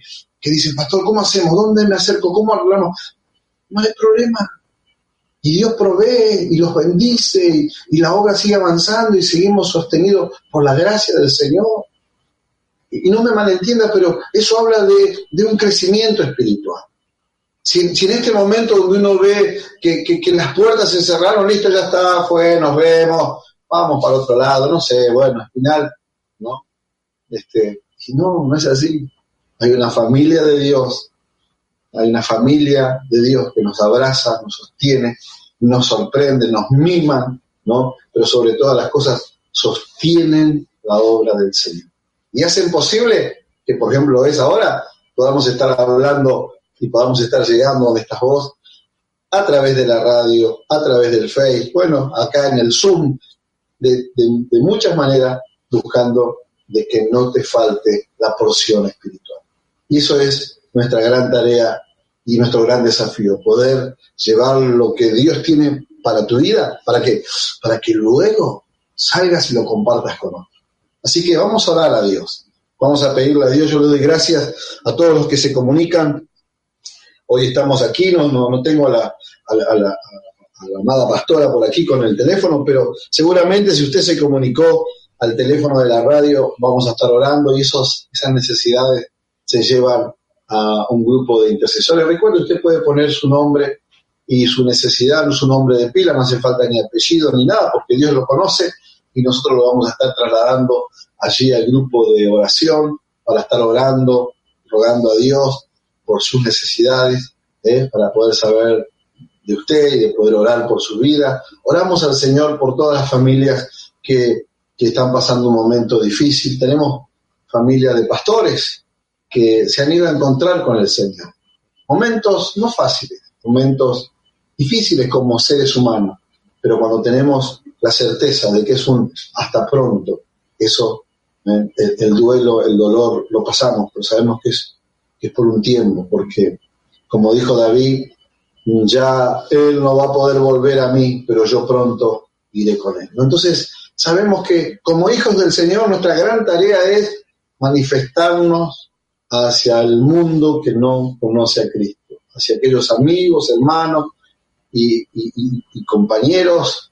dicen, pastor, ¿cómo hacemos? ¿Dónde me acerco? ¿Cómo hablamos? No hay problema. Y Dios provee y los bendice y, la obra sigue avanzando y seguimos sostenidos por la gracia del Señor y no me malentienda, pero eso habla de, un crecimiento espiritual. Si, en este momento donde uno ve que, las puertas se cerraron, listo, ya está, fue, nos vemos, vamos para otro lado, no sé, bueno, al final, ¿no? Este, si no, no es así. Hay una familia de Dios, hay una familia de Dios que nos abraza, nos sostiene, nos sorprende, nos mima, ¿no? Pero sobre todas las cosas sostienen la obra del Señor y hacen posible que que por ejemplo es ahora, podamos estar hablando y podamos estar llegando donde estás vos, a través de la radio, a través del Face, bueno, acá en el Zoom, de, de muchas maneras, buscando de que no te falte la porción espiritual. Y eso es nuestra gran tarea y nuestro gran desafío, poder llevar lo que Dios tiene para tu vida, para que, para que luego salgas y lo compartas con otros. Así que vamos a orar a Dios. Vamos a pedirle a Dios. Yo le doy gracias a todos los que se comunican. Hoy estamos aquí, no, no, tengo a, la, a, la, amada pastora por aquí con el teléfono, pero seguramente si usted se comunicó al teléfono de la radio, vamos a estar orando y esos, esas necesidades se llevan a un grupo de intercesores. Recuerde, usted puede poner su nombre y su necesidad, su nombre de pila, no hace falta ni apellido ni nada, porque Dios lo conoce y nosotros lo vamos a estar trasladando allí al grupo de oración para estar orando, rogando a Dios por sus necesidades, ¿eh? para poder saber de usted y de poder orar por su vida. Oramos al Señor por todas las familias que, que están pasando un momento difícil. Tenemos familias de pastores que se han ido a encontrar con el Señor. Momentos no fáciles, momentos difíciles como seres humanos, pero cuando tenemos la certeza de que es un hasta pronto, eso, eh, el, duelo, el dolor, lo pasamos, pero sabemos que es, que es por un tiempo, porque como dijo David, ya él no va a poder volver a mí, pero yo pronto iré con él. Entonces, sabemos que como hijos del Señor, nuestra gran tarea es manifestarnos hacia el mundo que no conoce a Cristo, hacia aquellos amigos, hermanos y, y compañeros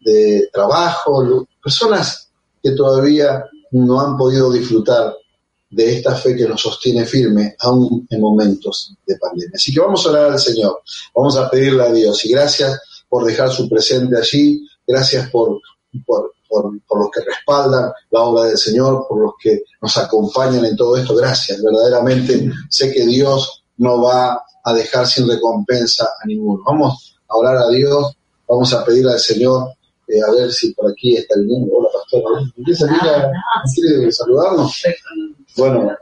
de trabajo, personas que todavía no han podido disfrutar de esta fe que nos sostiene firme aún en momentos de pandemia. Así que vamos a orar al Señor, vamos a pedirle a Dios y gracias por dejar su presente allí, gracias por, por, por, por, los que respaldan la obra del Señor, por los que nos acompañan en todo esto, gracias, verdaderamente sé que Dios no va a dejar sin recompensa a ninguno. Vamos a orar a Dios, vamos a pedirle al Señor eh, a ver si por aquí está el niño. Hola, pastor. ¿Empieza a quiere saludarnos? Bueno,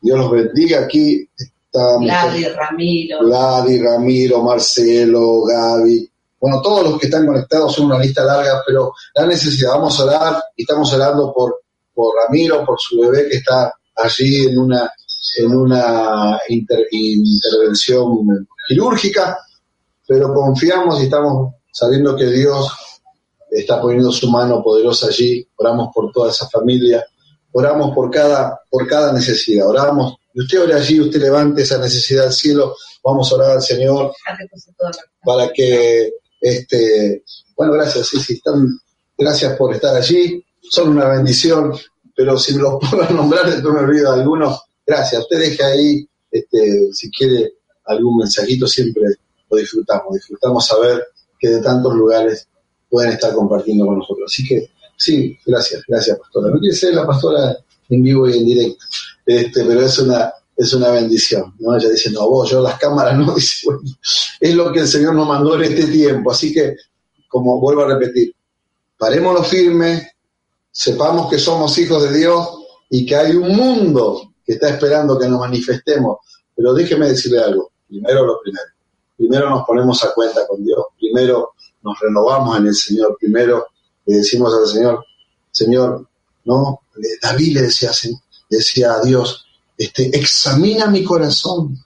Dios los bendiga. Aquí está Vladi, Ramiro. Vladi, Ramiro, Marcelo, Gaby. Bueno, todos los que están conectados son una lista larga, pero la necesidad, vamos a orar y estamos orando por, por Ramiro, por su bebé que está allí en una, en una intervención quirúrgica, pero confiamos y estamos sabiendo que Dios está poniendo su mano poderosa allí, oramos por toda esa familia, oramos por cada, por cada necesidad, oramos, y usted ore allí, usted levante esa necesidad al cielo, vamos a orar al Señor para que, este, bueno, gracias, sí, sí, están, gracias por estar allí, son una bendición, pero si me los puedo nombrar, entonces me olvido de algunos, gracias, usted deje ahí, este, si quiere algún mensajito, siempre lo disfrutamos, disfrutamos saber que de tantos lugares pueden estar compartiendo con nosotros. Así que sí, gracias, gracias pastora. No quiere ser la pastora en vivo y en directo, este, pero es una, es una bendición, ¿no? Ella dice, no, vos, yo las cámaras no, dice, bueno, es lo que el Señor nos mandó en este tiempo, así que, como vuelvo a repetir, parémonos firmes, sepamos que somos hijos de Dios y que hay un mundo que está esperando que nos manifestemos, pero déjeme decirle algo, primero lo primero, primero nos ponemos a cuenta con Dios, primero nos renovamos en el Señor. Primero le decimos al Señor, Señor, ¿no? David le decía, decía a Dios, este, examina mi corazón.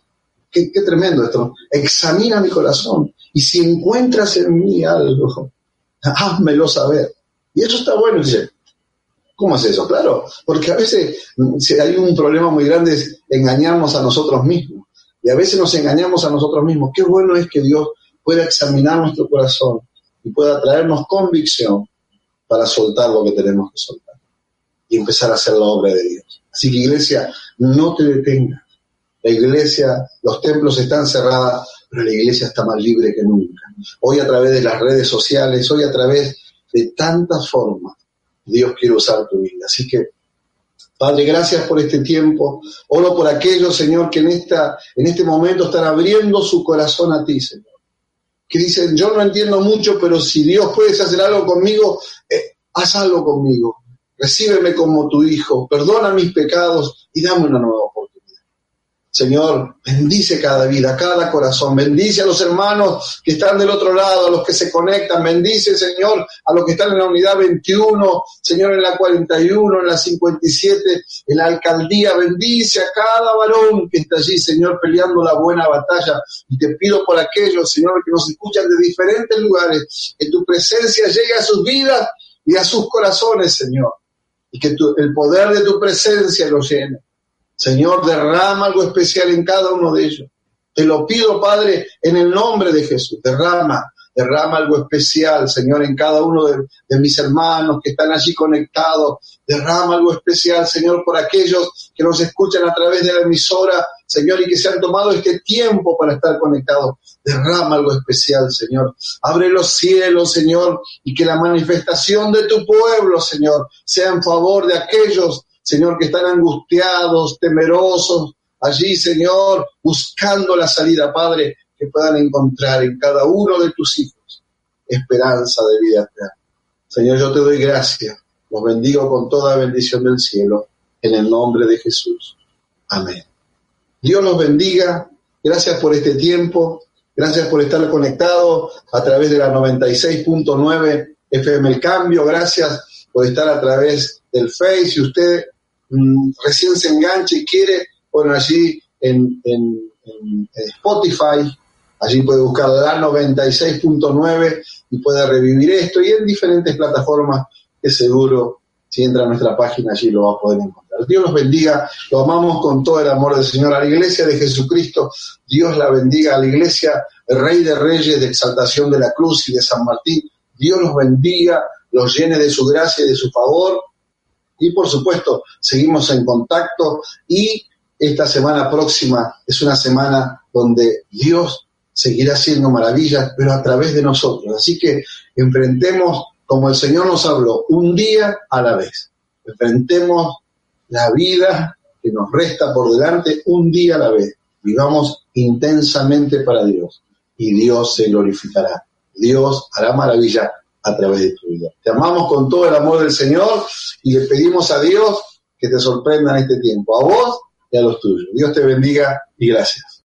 Qué, tremendo esto, examina mi corazón. Y si encuentras en mí algo, házmelo saber. Y eso está bueno, dice. ¿Cómo es eso? Claro, porque a veces si hay un problema muy grande es engañarnos a nosotros mismos. Y a veces nos engañamos a nosotros mismos. Qué bueno es que Dios pueda examinar nuestro corazón y pueda traernos convicción para soltar lo que tenemos que soltar y empezar a hacer la obra de Dios. Así que iglesia, no te detengas. La iglesia, los templos están cerrados, pero la iglesia está más libre que nunca. Hoy a través de las redes sociales, hoy a través de tantas formas, Dios quiere usar tu vida. Así que, Padre, gracias por este tiempo. Oro por aquellos, Señor, que en, esta, en este momento están abriendo su corazón a ti, Señor que dicen, yo no entiendo mucho, pero si Dios puede hacer algo conmigo, eh, haz algo conmigo. recíbeme como tu hijo, perdona mis pecados y dame una nueva oportunidad. Señor, bendice cada vida, cada corazón, bendice a los hermanos que están del otro lado, a los que se conectan, bendice, Señor, a los que están en la unidad 21, Señor, en la 41, en la 57, en la alcaldía, bendice a cada varón que está allí, Señor, peleando la buena batalla. Y te pido por aquellos, Señor, que nos escuchan de diferentes lugares, que tu presencia llegue a sus vidas y a sus corazones, Señor, y que el poder de tu presencia los llene. Señor, derrama algo especial en cada uno de ellos. Te lo pido, Padre, en el nombre de Jesús. Derrama, derrama algo especial, Señor, en cada uno de, mis hermanos que están allí conectados. Derrama algo especial, Señor, por aquellos que nos escuchan a través de la emisora, Señor, y que se han tomado este tiempo para estar conectados. Derrama algo especial, Señor. Abre los cielos, Señor, y que la manifestación de tu pueblo, Señor, sea en favor de aquellos Señor, que están angustiados, temerosos, allí, Señor, buscando la salida, Padre, que puedan encontrar en cada uno de tus hijos esperanza de vida eterna. Señor, yo te doy gracias, los bendigo con toda bendición del cielo, en el nombre de Jesús. Amén. Dios los bendiga, gracias por este tiempo, gracias por estar conectado a través de la 96.9 FM El Cambio, gracias por estar a través del Face, si usted recién se engancha y quiere, bueno, allí en, Spotify, allí puede buscar la 96.9 y puede revivir esto y en diferentes plataformas que seguro si entra a nuestra página allí lo va a poder encontrar. Dios los bendiga, lo amamos con todo el amor del Señor. A la iglesia de Jesucristo, Dios la bendiga. A la iglesia, Rey de Reyes de Exaltación de la Cruz y de San Martín, Dios los bendiga, los llene de su gracia y de su favor y por supuesto, seguimos en contacto y esta semana próxima es una semana donde Dios seguirá haciendo maravillas, pero a través de nosotros. Así que enfrentemos, como el Señor nos habló, un día a la vez. Enfrentemos la vida que nos resta por delante un día a la vez. Vivamos intensamente para Dios y Dios se glorificará. Dios hará maravilla a través de tu vida. Te amamos con todo el amor del Señor y le pedimos a Dios que te sorprenda en este tiempo, a vos y a los tuyos. Dios te bendiga y gracias.